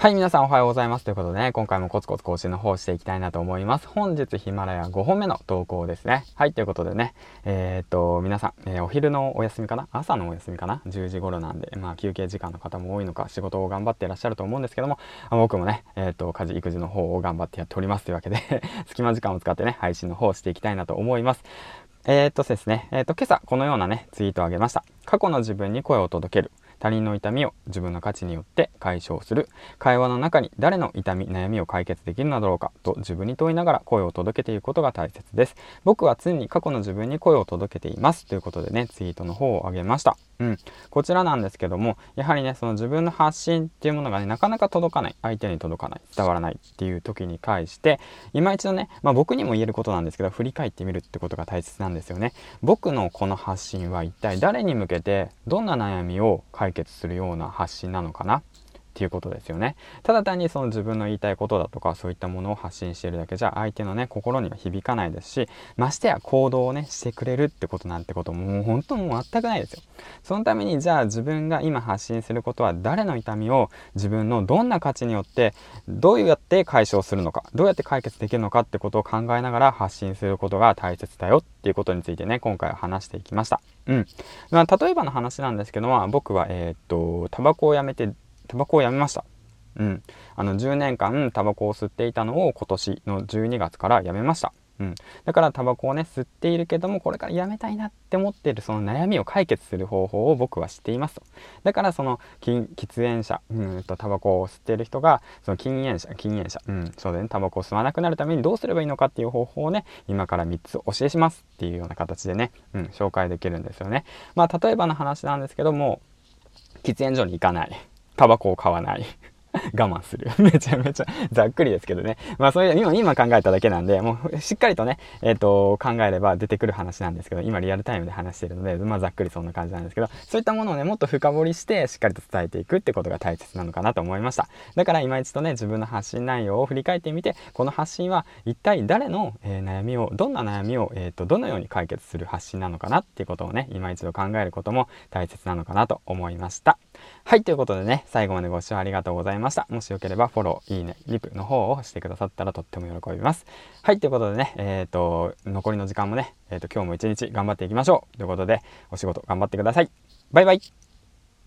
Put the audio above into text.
はい、皆さんおはようございます。ということでね、今回もコツコツ更新の方していきたいなと思います。本日ヒマラヤ5本目の投稿ですね。はい、ということでね、えー、っと、皆さん、えー、お昼のお休みかな？朝のお休みかな ?10 時頃なんで、まあ休憩時間の方も多いのか、仕事を頑張っていらっしゃると思うんですけども、僕もね、えー、っと、家事育児の方を頑張ってやっておりますというわけで 隙間時間を使ってね、配信の方をしていきたいなと思います。え、っとですね、えっと、今朝このようなね、ツイートをあげました。過去の自分に声を届ける。他人の痛みを自分の価値によって解消する。会話の中に誰の痛み悩みを解決できるのだろうかと自分に問いながら声を届けていくことが大切です。僕は常に過去の自分に声を届けていますということでねツイートの方を上げました。うん、こちらなんですけどもやはりねその自分の発信っていうものがねなかなか届かない。相手に届かない。伝わらないっていう時に関して今一度ね、まあ、僕にも言えることなんですけど振り返ってみるってことが大切なんですよね。僕のこの発信は一体誰に向けてどんな悩みを解解決するような発信なのかな。っていうことですよね。ただ単にその自分の言いたいことだとかそういったものを発信しているだけじゃ相手のね心には響かないですしましてや行動をねしてくれるってことなんてことももう本当もう全くないですよ。そのためにじゃあ自分が今発信することは誰の痛みを自分のどんな価値によってどうやって解消するのかどうやって解決できるのかってことを考えながら発信することが大切だよっていうことについてね今回は話していきました。うん。まあ、例えばの話なんですけども僕はえー、っとタバコをやめてタバコをやめました。うん。あの、10年間タバコを吸っていたのを今年の12月からやめました。うん。だからタバコをね、吸っているけども、これからやめたいなって思っているその悩みを解決する方法を僕は知っていますと。だからその、喫煙者、うんと、タバコを吸っている人が、その禁煙者、禁煙者、うん、そうだね、タバコを吸わなくなるためにどうすればいいのかっていう方法をね、今から3つお教えしますっていうような形でね、うん、紹介できるんですよね。まあ、例えばの話なんですけども、喫煙所に行かない。タバコを買わない。我慢する。めちゃめちゃざっくりですけどね。まあそういう、今、今考えただけなんで、もうしっかりとね、えっ、ー、と、考えれば出てくる話なんですけど、今リアルタイムで話してるので、まあざっくりそんな感じなんですけど、そういったものをね、もっと深掘りして、しっかりと伝えていくってことが大切なのかなと思いました。だから今一度ね、自分の発信内容を振り返ってみて、この発信は一体誰の、えー、悩みを、どんな悩みを、えっ、ー、と、どのように解決する発信なのかなっていうことをね、今一度考えることも大切なのかなと思いました。はい、ということでね、最後までご視聴ありがとうございました。もしよければフォロー、いいね、リプの方をしてくださったらとっても喜びます。はい、ということでね、えっ、ー、と、残りの時間もね、えっ、ー、と、今日も一日頑張っていきましょう。ということで、お仕事頑張ってください。バイバイ。